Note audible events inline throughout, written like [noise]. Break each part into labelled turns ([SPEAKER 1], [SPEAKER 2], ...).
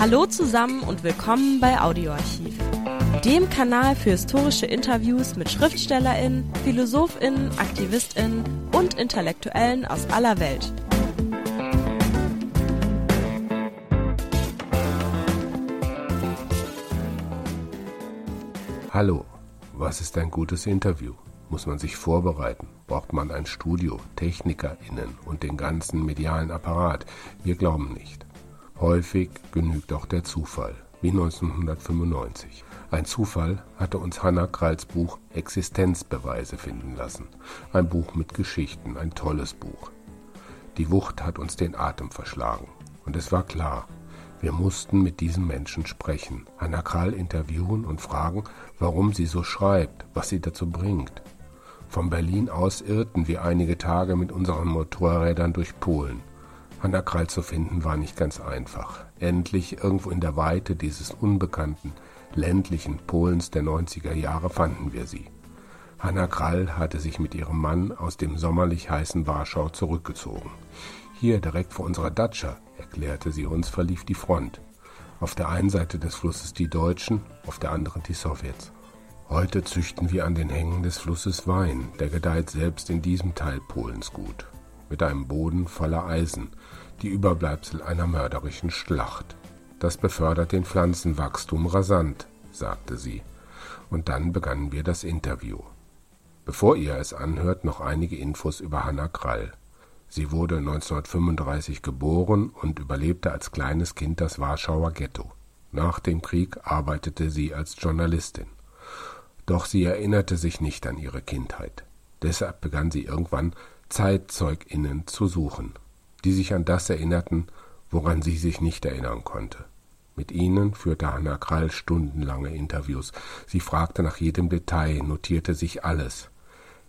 [SPEAKER 1] Hallo zusammen und willkommen bei Audioarchiv, dem Kanal für historische Interviews mit Schriftstellerinnen, Philosophinnen, Aktivistinnen und Intellektuellen aus aller Welt.
[SPEAKER 2] Hallo, was ist ein gutes Interview? Muss man sich vorbereiten? Braucht man ein Studio, TechnikerInnen und den ganzen medialen Apparat? Wir glauben nicht. Häufig genügt auch der Zufall, wie 1995. Ein Zufall hatte uns Hannah Kralls Buch Existenzbeweise finden lassen. Ein Buch mit Geschichten, ein tolles Buch. Die Wucht hat uns den Atem verschlagen. Und es war klar, wir mussten mit diesem Menschen sprechen, Hannah Krall interviewen und fragen, warum sie so schreibt, was sie dazu bringt. Von Berlin aus irrten wir einige Tage mit unseren Motorrädern durch Polen. Hanna Krall zu finden war nicht ganz einfach. Endlich irgendwo in der Weite dieses unbekannten, ländlichen Polens der 90er Jahre fanden wir sie. Hanna Krall hatte sich mit ihrem Mann aus dem sommerlich heißen Warschau zurückgezogen. Hier direkt vor unserer Datscha, erklärte sie uns, verlief die Front. Auf der einen Seite des Flusses die Deutschen, auf der anderen die Sowjets. Heute züchten wir an den Hängen des Flusses Wein, der gedeiht selbst in diesem Teil Polens gut mit einem Boden voller Eisen, die Überbleibsel einer mörderischen Schlacht. Das befördert den Pflanzenwachstum rasant, sagte sie. Und dann begannen wir das Interview. Bevor ihr es anhört, noch einige Infos über Hanna Krall. Sie wurde 1935 geboren und überlebte als kleines Kind das Warschauer Ghetto. Nach dem Krieg arbeitete sie als Journalistin. Doch sie erinnerte sich nicht an ihre Kindheit. Deshalb begann sie irgendwann ZeitzeugInnen zu suchen, die sich an das erinnerten, woran sie sich nicht erinnern konnte. Mit ihnen führte Hannah Krall stundenlange Interviews. Sie fragte nach jedem Detail, notierte sich alles.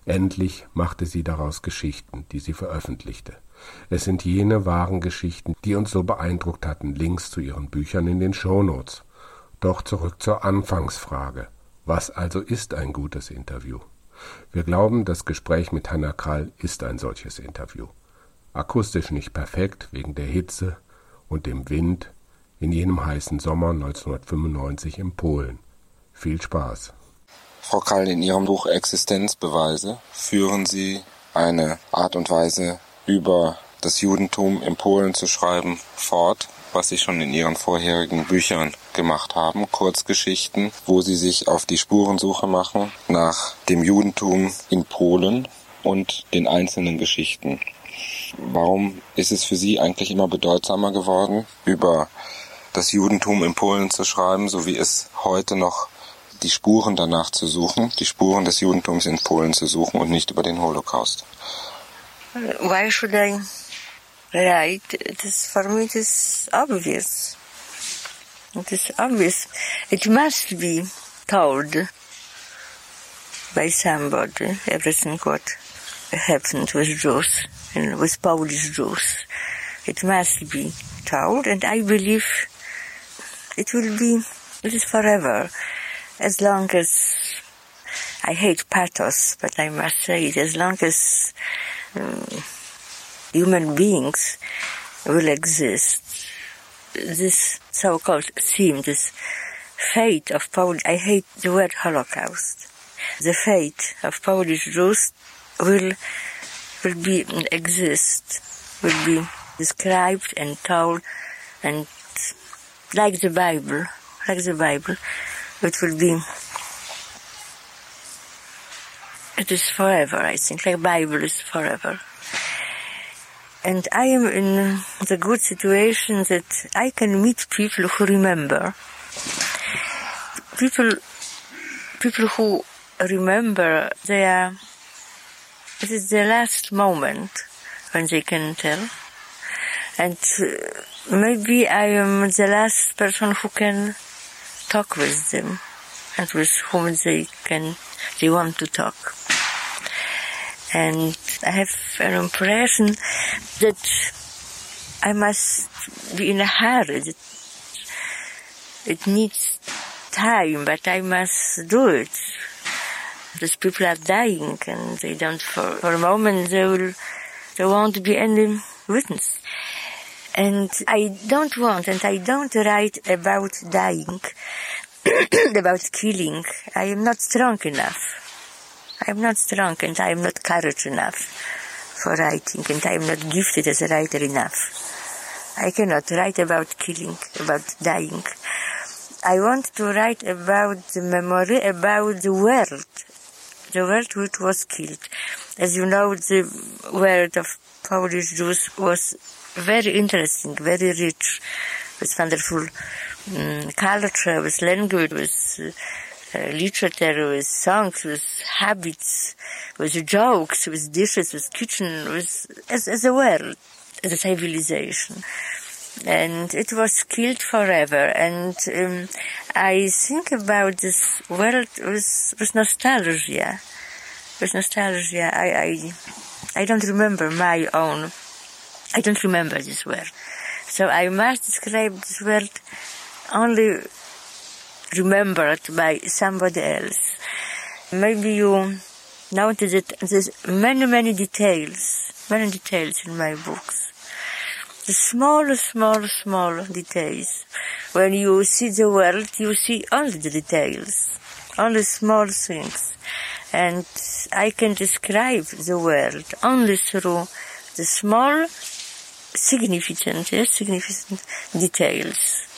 [SPEAKER 2] Endlich machte sie daraus Geschichten, die sie veröffentlichte. Es sind jene wahren Geschichten, die uns so beeindruckt hatten. Links zu ihren Büchern in den Shownotes. Doch zurück zur Anfangsfrage. Was also ist ein gutes Interview? Wir glauben, das Gespräch mit Hannah Krall ist ein solches Interview. Akustisch nicht perfekt wegen der Hitze und dem Wind in jenem heißen Sommer 1995 in Polen. Viel Spaß.
[SPEAKER 3] Frau Krall, in Ihrem Buch Existenzbeweise führen Sie eine Art und Weise über das Judentum in Polen zu schreiben fort, was Sie schon in Ihren vorherigen Büchern gemacht haben, Kurzgeschichten, wo Sie sich auf die Spurensuche machen nach dem Judentum in Polen und den einzelnen Geschichten. Warum ist es für Sie eigentlich immer bedeutsamer geworden, über das Judentum in Polen zu schreiben, so wie es heute noch die Spuren danach zu suchen, die Spuren des Judentums in Polen zu suchen und nicht über den Holocaust?
[SPEAKER 4] Why should I right, it is for me it is obvious. It is obvious. It must be told by somebody everything what happened with Jews and with Polish Jews. It must be told and I believe it will be it is forever. As long as I hate pathos, but I must say it as long as um, human beings will exist. This so-called theme, this fate of Polish, I hate the word Holocaust. The fate of Polish Jews will, will be, exist, will be described and told and like the Bible, like the Bible, it will be it is forever, I think, like Bible is forever. And I am in the good situation that I can meet people who remember. People, people who remember their, it is the last moment when they can tell. And uh, maybe I am the last person who can talk with them and with whom they can, they want to talk and I have an impression that I must be in a hurry. That it needs time, but I must do it. These people are dying, and they don't. For, for a moment, they will. There won't be any witness. And I don't want, and I don't write about dying, [coughs] about killing. I am not strong enough. I am not strong and I am not courage enough for writing and I am not gifted as a writer enough. I cannot write about killing, about dying. I want to write about the memory, about the world, the world which was killed. As you know, the world of Polish Jews was very interesting, very rich, with wonderful um, culture, with language, with uh, literature, with songs, with habits, with jokes, with dishes, with kitchen, with as, as a world, as a civilization. And it was killed forever. And um, I think about this world with, with nostalgia. With nostalgia, I, I I don't remember my own. I don't remember this world. So I must describe this world only remembered by somebody else. Maybe you noticed that there's many, many details, many details in my books. The small, small, small details. When you see the world, you see only the details, only small things. And I can describe the world only through the small, significant, yes, significant details.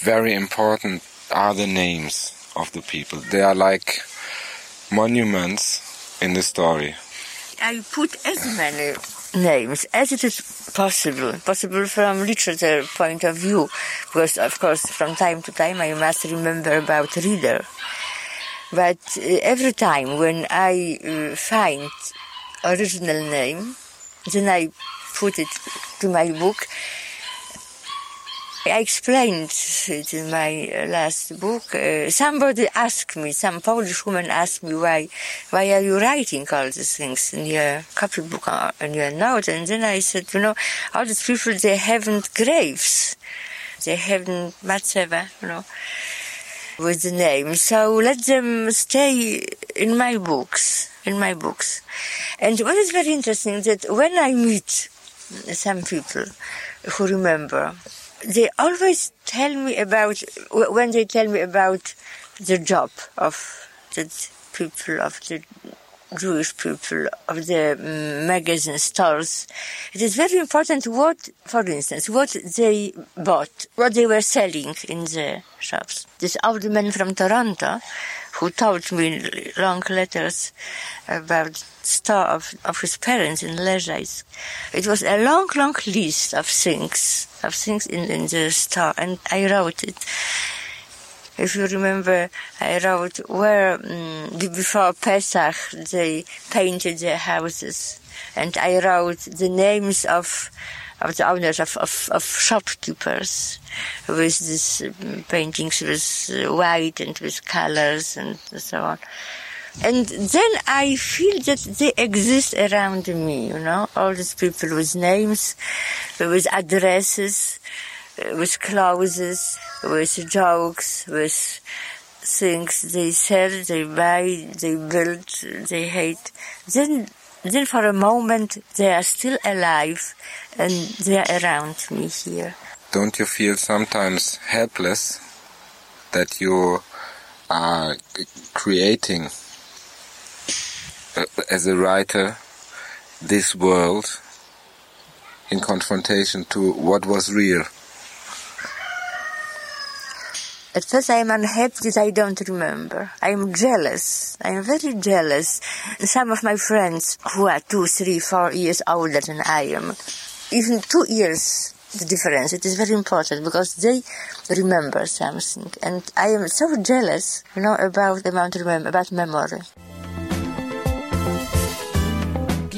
[SPEAKER 3] Very important are the names of the people. They are like monuments in the story.
[SPEAKER 4] I put as many names as it is possible, possible from literature point of view, because of course from time to time I must remember about reader. But uh, every time when I uh, find original name, then I put it to my book. I explained it in my last book. Uh, somebody asked me, some Polish woman asked me why, why are you writing all these things in your copybook or in your note? And then I said, you know, all these people, they haven't graves. They haven't matzeva, you know, with the name. So let them stay in my books, in my books. And what is very interesting that when I meet some people who remember, they always tell me about when they tell me about the job of the people of the Jewish people of the magazine stores. It is very important what, for instance, what they bought, what they were selling in the shops. This old man from Toronto, who told me long letters about store of, of his parents in Leżajsk. It was a long, long list of things, of things in, in the store, and I wrote it. If you remember, I wrote where um, before Pesach they painted their houses, and I wrote the names of of the owners of, of, of shopkeepers with these um, paintings with uh, white and with colors and so on. And then I feel that they exist around me, you know, all these people with names, with addresses, with clothes, with jokes, with things they sell, they buy, they build, they hate. Then, then for a moment they are still alive and they are around me here.
[SPEAKER 3] Don't you feel sometimes helpless that you are creating as a writer this world in confrontation to what was real?
[SPEAKER 4] At first I am unhappy that I don't remember. I am jealous. I am very jealous. Some of my friends who are two, three, four years older than I am, even two years the difference. It is very important because they remember something. And I am so jealous, you know, about about, about memory.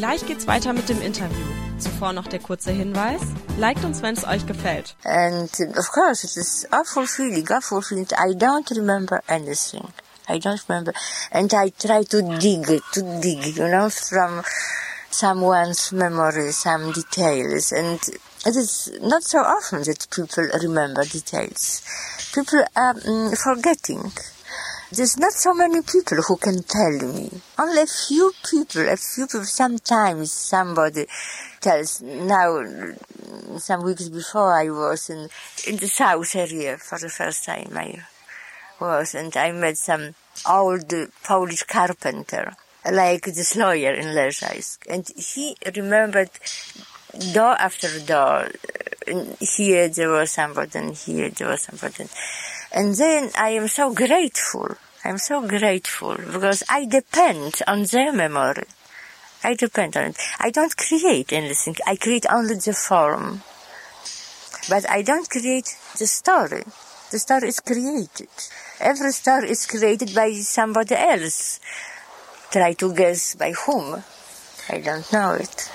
[SPEAKER 1] Gleich geht's weiter mit dem Interview. Zuvor noch der kurze Hinweis. Liked uns, wenn es euch gefällt.
[SPEAKER 4] And of course, it is awful feeling, awful feeling. I don't remember anything. I don't remember. And I try to dig, to dig, you know, from someone's memory, some details. And it is not so often that people remember details. People are um, forgetting. There's not so many people who can tell me. Only a few people, a few people. Sometimes somebody tells, now some weeks before I was in, in the south area for the first time I was and I met some old Polish carpenter like this lawyer in Leżajsk and he remembered door after door here there was somebody and here there was somebody and then I am so grateful I'm so grateful because I depend on their memory I depend on it. I don't create anything. I create only the form. But I don't create the story. The story is created. Every story is created by somebody else. Try to guess by whom. I don't know it.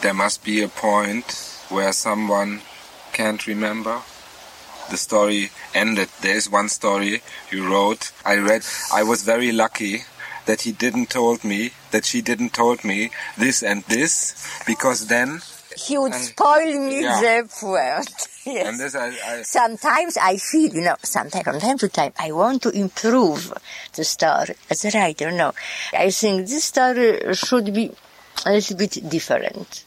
[SPEAKER 3] There must be a point where someone can't remember. The story ended. There's one story you wrote. I read. I was very lucky that he didn't told me that she didn't told me this and this because then
[SPEAKER 4] he would spoil me
[SPEAKER 3] yeah.
[SPEAKER 4] the word. [laughs] Yes.
[SPEAKER 3] and this I, I
[SPEAKER 4] Sometimes I feel, you know, sometimes from time to time, I want to improve the story as a writer. No, I think this story should be a little bit different,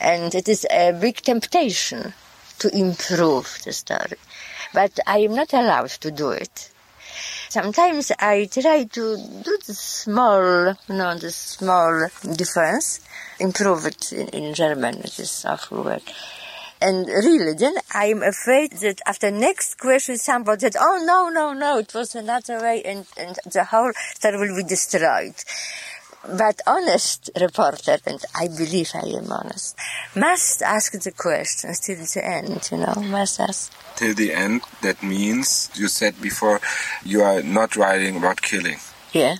[SPEAKER 4] and it is a big temptation to improve the story, but I am not allowed to do it. Sometimes I try to do the small, you know, the small difference, improve it in, in German, it is awful word. And really, then I'm afraid that after next question somebody said, oh no, no, no, it was another way and, and the whole story will be destroyed. But honest reporter, and I believe I am honest, must ask the questions till the end, you know, must ask.
[SPEAKER 3] till the end. That means you said before you are not writing about killing,
[SPEAKER 4] Yeah,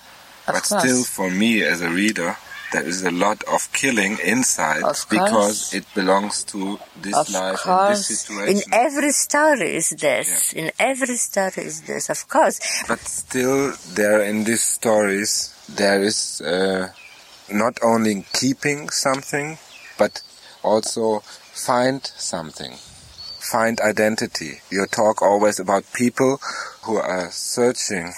[SPEAKER 4] of
[SPEAKER 3] but
[SPEAKER 4] course.
[SPEAKER 3] still, for me as a reader, there is a lot of killing inside
[SPEAKER 4] Of
[SPEAKER 3] because it belongs to this
[SPEAKER 4] Of
[SPEAKER 3] life and this
[SPEAKER 4] course,
[SPEAKER 3] situation.
[SPEAKER 4] in every story is this. In every story is this, of course.
[SPEAKER 3] But still, there in these stories, there is uh, not only keeping something, but also find something. Find identity. You talk always about people who are searching.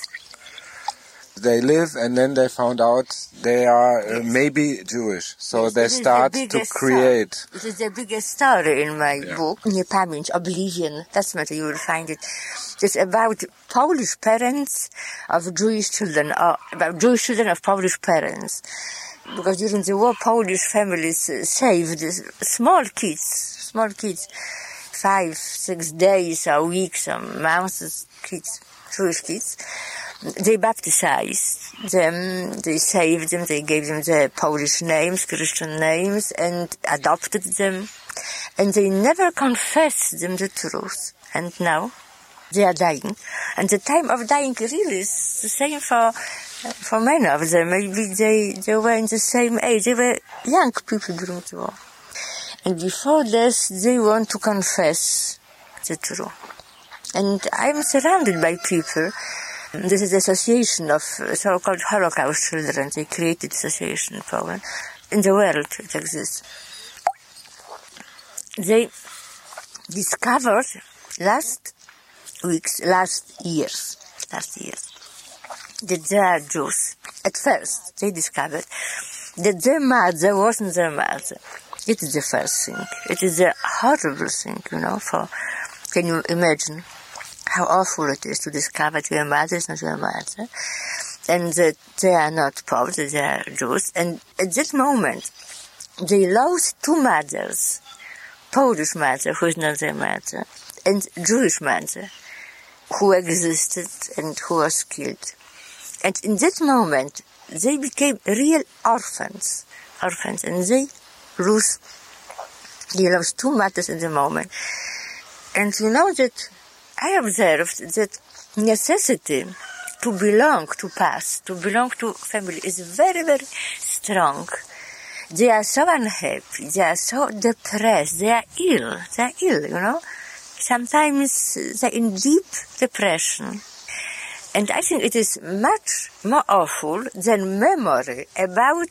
[SPEAKER 3] They live and then they found out they are uh, maybe Jewish. So
[SPEAKER 4] Yes,
[SPEAKER 3] they
[SPEAKER 4] this is the
[SPEAKER 3] start to create.
[SPEAKER 4] story. This is the biggest story in my
[SPEAKER 3] Yeah.
[SPEAKER 4] book, Niepamięć, Oblivion. That's what you will find it. It's about Polish parents of Jewish children, or about Jewish children of Polish parents. Because during the war, Polish families uh, saved small kids, small kids, five, six days, or weeks, or months, kids, Jewish kids. They baptized them, they saved them, they gave them the Polish names, Christian names, and adopted them. And they never confessed them the truth. And now they are dying. And the time of dying really is the same for for many of them. Maybe they, they were in the same age. They were young people during the war. And before this, they want to confess the truth. And I'm surrounded by people. This is the association of uh, so-called Holocaust children. They created association in Poland. In the world it exists. They discovered last weeks, last years, last years, that they are Jews. At first, they discovered that their mother wasn't their mother. It is the first thing. It is a horrible thing, you know, for, can you imagine how awful it is to discover that your mother is not your mother and that they are not Poles, they are Jews. And at that moment, they lost two mothers. Polish mother, who is not their mother, and Jewish mother, who existed and who was killed. And in that moment, they became real orphans, orphans, and they lose, they lost two mothers in the moment. And you know that I observed that necessity to belong to past, to belong to family is very, very strong. They are so unhappy, they are so depressed, they are ill, they are ill, you know. Sometimes they're in deep depression. And I think it is much more awful than memory about,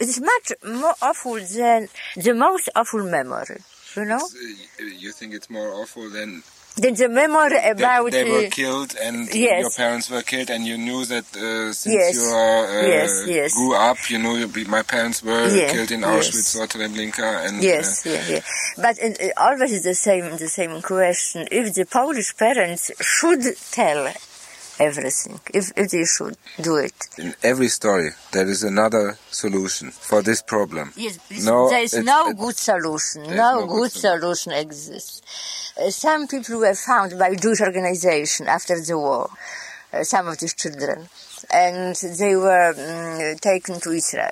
[SPEAKER 4] it is much more awful than the most awful memory, you know.
[SPEAKER 3] Uh, you think it's more awful than
[SPEAKER 4] Then the memory about
[SPEAKER 3] they, they were
[SPEAKER 4] uh,
[SPEAKER 3] killed and
[SPEAKER 4] yes.
[SPEAKER 3] your parents were killed and you knew that uh, since
[SPEAKER 4] Yes.
[SPEAKER 3] you uh,
[SPEAKER 4] Yes, yes.
[SPEAKER 3] grew up, you know my parents were
[SPEAKER 4] Yeah,
[SPEAKER 3] killed in
[SPEAKER 4] yes.
[SPEAKER 3] Auschwitz or Treblinka and
[SPEAKER 4] Yes, yeah, yeah. But uh, uh, always the same, the same question. If the Polish parents should tell everything, if, if they should do it.
[SPEAKER 3] uh, in every story there is another solution for this problem.
[SPEAKER 4] Yes,
[SPEAKER 3] No,
[SPEAKER 4] there is no
[SPEAKER 3] it-
[SPEAKER 4] good solution. No,
[SPEAKER 3] no
[SPEAKER 4] good
[SPEAKER 3] good
[SPEAKER 4] solution exists. Uh, some people were found by Jewish organization after the war, uh, some of these children, and they were mm, taken to Israel.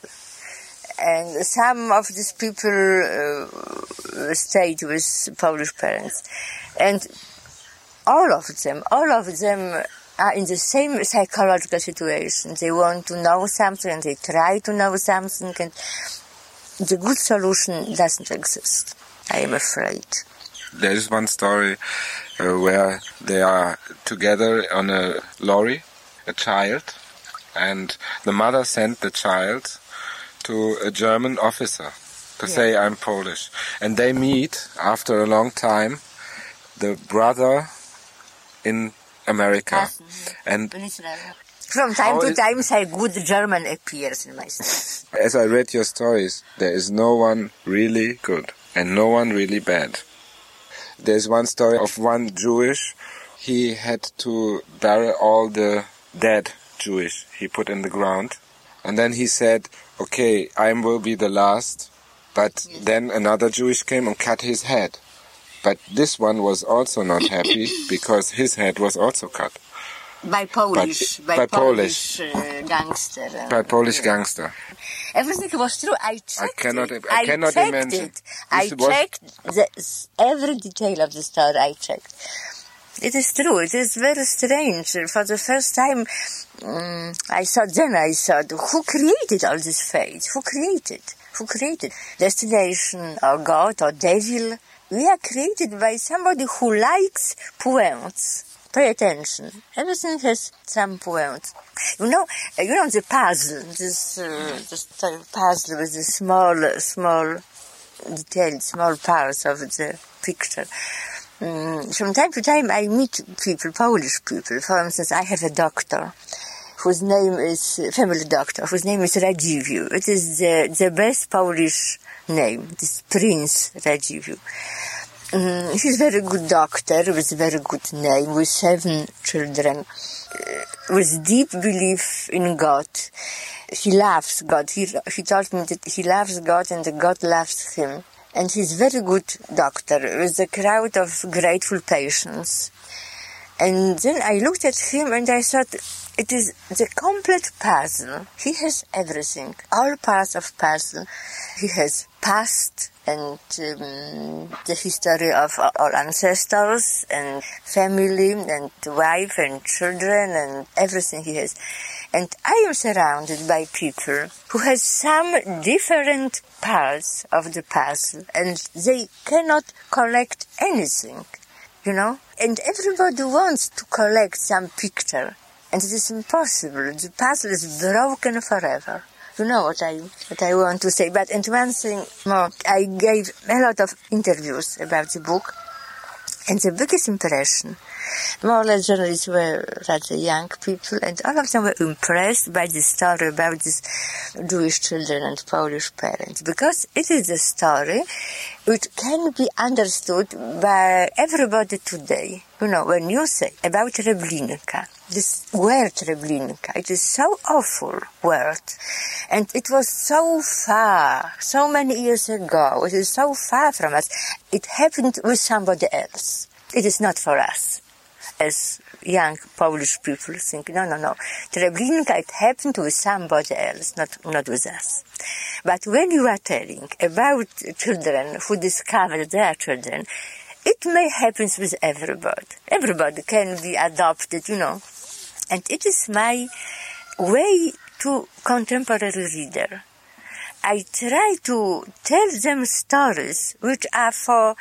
[SPEAKER 4] And some of these people uh, stayed with Polish parents. And all of them, all of them are in the same psychological situation. They want to know something and they try to know something and the good solution doesn't exist. I am afraid.
[SPEAKER 3] There is one story uh, where they are together on a lorry, a child, and the mother sent the child to a German officer to say I'm Polish. And they meet after a long time the brother in America. And
[SPEAKER 4] From time
[SPEAKER 3] How
[SPEAKER 4] to time, a good German appears in my story.
[SPEAKER 3] as I read your stories, there is no one really good and no one really bad. There's one story of one Jewish. He had to bury all the dead Jewish he put in the ground. And then he said, okay, I will be the last. But then another Jewish came and cut his head. But this one was also not happy [coughs] because his head was also cut
[SPEAKER 4] By Polish,
[SPEAKER 3] By-
[SPEAKER 4] by,
[SPEAKER 3] by
[SPEAKER 4] Polish, uh, gangster. uh,
[SPEAKER 3] by Polish
[SPEAKER 4] yeah.
[SPEAKER 3] gangster.
[SPEAKER 4] Everything was true. I checked
[SPEAKER 3] cannot-
[SPEAKER 4] it.
[SPEAKER 3] I cannot
[SPEAKER 4] checked
[SPEAKER 3] imagine.
[SPEAKER 4] it. I
[SPEAKER 3] This
[SPEAKER 4] checked the, every detail of the story. I checked. It is true. It is very strange. For the first time, mm, I thought. Then I thought, who created all this fate? Who created? Who created destination or God or devil? We are created by somebody who likes points. Pay attention. Everything has some points. You know, you know the puzzle, this, uh, this puzzle with the small, small detailed, small parts of the picture. Mm, from time to time, I meet people, Polish people. For instance, I have a doctor whose name is family doctor, whose name is Radziwiłł. It is the the best Polish name, this Prince Radziwiłł. Mm, he's a very good doctor with a very good name, with seven children, with deep belief in God. He loves God. He, he told me that he loves God and that God loves him. And he's a very good doctor with a crowd of grateful patients. And then I looked at him and I thought, it is the complete puzzle. He has everything, all parts of puzzle. He has past and um, the history of our ancestors and family and wife and children and everything he has. And I am surrounded by people who have some different parts of the puzzle and they cannot collect anything you know? And everybody wants to collect some picture, and it is impossible. The puzzle is broken forever. You know what I what I want to say. But and one thing more, I gave a lot of interviews about the book, and the biggest impression, more or less journalists were rather young people, and all of them were impressed by the story about these Jewish children and Polish parents, because it is a story which can be understood by everybody today. You know, when you say about Treblinka, this word Treblinka, it is so awful word, and it was so far, so many years ago. It is so far from us. It happened with somebody else. It is not for us as young Polish people think, no, no, no. Treblinka, it happened with somebody else, not, not with us. But when you are telling about children who discovered their children, it may happen with everybody. Everybody can be adopted, you know. And it is my way to contemporary reader. I try to tell them stories which are for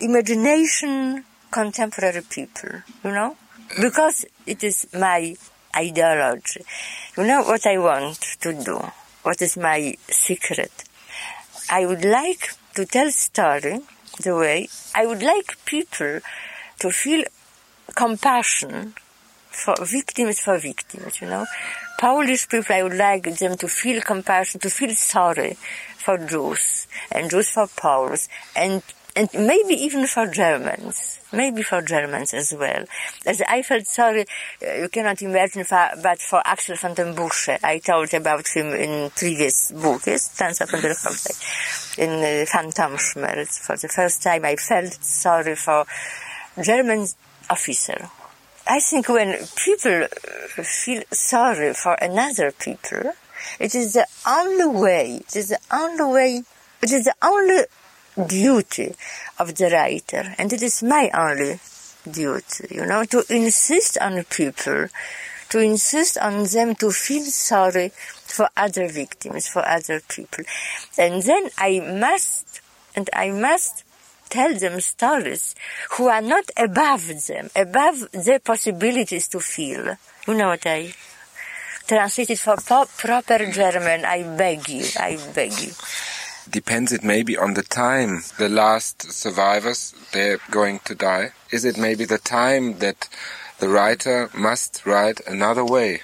[SPEAKER 4] imagination contemporary people, you know? Because it is my ideology. You know what I want to do? What is my secret? I would like to tell story the way I would like people to feel compassion for victims for victims, you know. Polish people, I would like them to feel compassion, to feel sorry for Jews, and Jews for Poles, and and maybe even for Germans, maybe for Germans as well. As I felt sorry, uh, you cannot imagine, for, but for Axel von dem Bussche, I told about him in previous book, yes, Tanz von der Hochzeit, in uh, Phantomschmerz. For the first time I felt sorry for German officer. I think when people uh, feel sorry for another people, it is the only way, it is the only way, it is the only duty of the writer, and it is my only duty, you know, to insist on people, to insist on them to feel sorry for other victims, for other people. And then I must, and I must tell them stories who are not above them, above their possibilities to feel. You know what I translated for po- proper German, I beg you, I beg you
[SPEAKER 3] depends it maybe on the time the last survivors they're going to die. Is it maybe the time that the writer must write another way?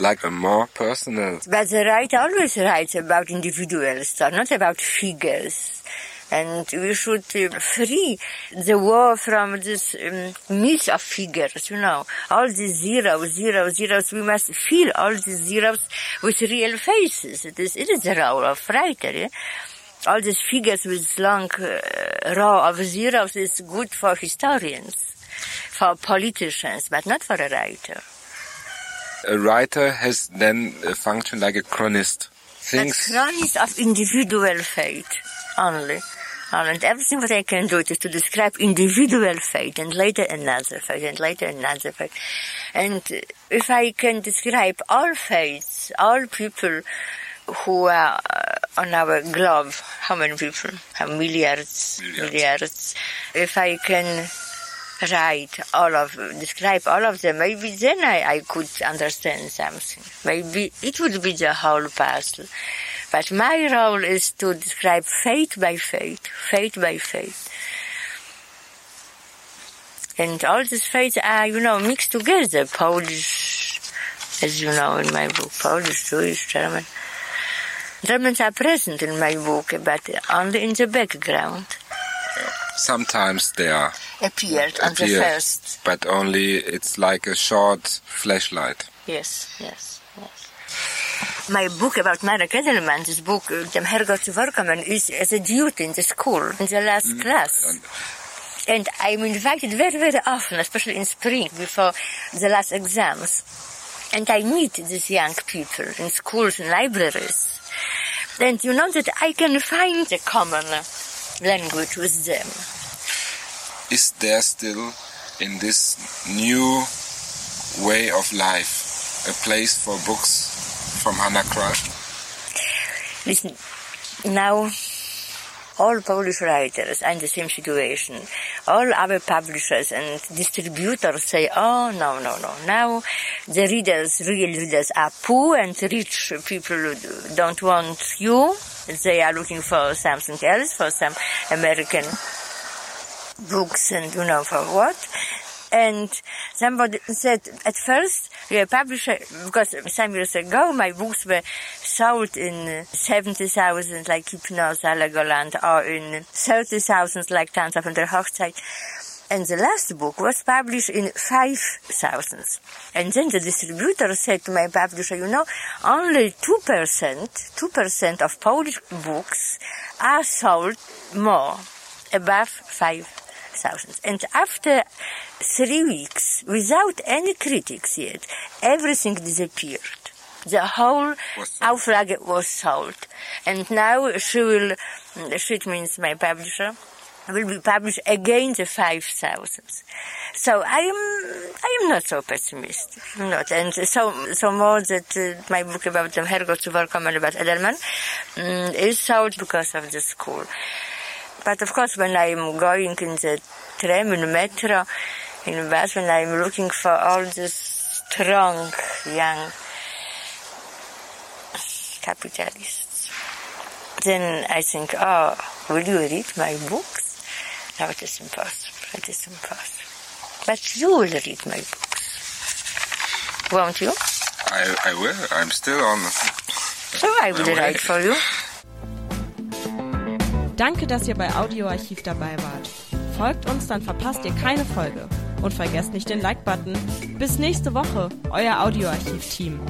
[SPEAKER 3] Like a more personal
[SPEAKER 4] but the writer always writes about individual stuff not about figures and we should uh, free the war from this um, myth of figures, you know, all these zeros, zeros, zeros. We must fill all these zeros with real faces. It is, it is the role of writer. Yeah? All these figures with long uh, row of zeros is good for historians, for politicians, but not for a writer.
[SPEAKER 3] A writer has then a function like a chronist.
[SPEAKER 4] Things. A chronist of individual fate only. And everything what I can do is to describe individual fate and later another fate and later another fate. And if I can describe all fates, all people who are uh, on our globe, how many people? How milliards, milliards, milliards. If I can write all of, describe all of them, maybe then I, I could understand something. Maybe it would be the whole puzzle. But my role is to describe fate by fate, fate by fate. And all these fates are, you know, mixed together. Polish, as you know in my book, Polish, Jewish, German. Germans are present in my book, but only in the background.
[SPEAKER 3] Sometimes they are
[SPEAKER 4] appeared on the first,
[SPEAKER 3] but only it's like a short flashlight.
[SPEAKER 4] Yes, yes my book about Marek Edelman, this book, Dem Herrgott zu vorkommen, is as a duty in the school, in the last mm. class. And I'm invited very, very often, especially in spring, before the last exams. And I meet these young people in schools and libraries. And you know that I can find a common language with them.
[SPEAKER 3] Is there still, in this new way of life, a place for books from Crush?
[SPEAKER 4] Listen, now all Polish writers are in the same situation. All other publishers and distributors say, oh, no, no, no. Now the readers, real readers are poor and rich people don't want you. They are looking for something else, for some American books and you know for what. And somebody said at first, the publisher, because some years ago my books were sold in 70,000 like Hypnose, Legoland, or in 30,000 like Tanz von der Hochzeit. And the last book was published in 5,000. And then the distributor said to my publisher, you know, only 2%, 2% of Polish books are sold more, above 5,000 thousands. And after three weeks, without any critics yet, everything disappeared. The whole Auflage was sold. And now she will, she means my publisher, will be published again the five thousands. So I am, I am not so pessimistic. Not, and so, so more that uh, my book about the Herrgott zu Vorkommen about Edelman um, is sold because of the school. But of course, when I'm going in the tram, in the metro, in the bus, when I'm looking for all these strong young capitalists, then I think, oh, will you read my books? No, it is impossible. It is impossible. But you will read my books. Won't you?
[SPEAKER 3] I, I will. I'm still on.
[SPEAKER 4] So I will write for you.
[SPEAKER 1] Danke, dass ihr bei Audioarchiv dabei wart. Folgt uns, dann verpasst ihr keine Folge. Und vergesst nicht den Like-Button. Bis nächste Woche, euer Audioarchiv-Team.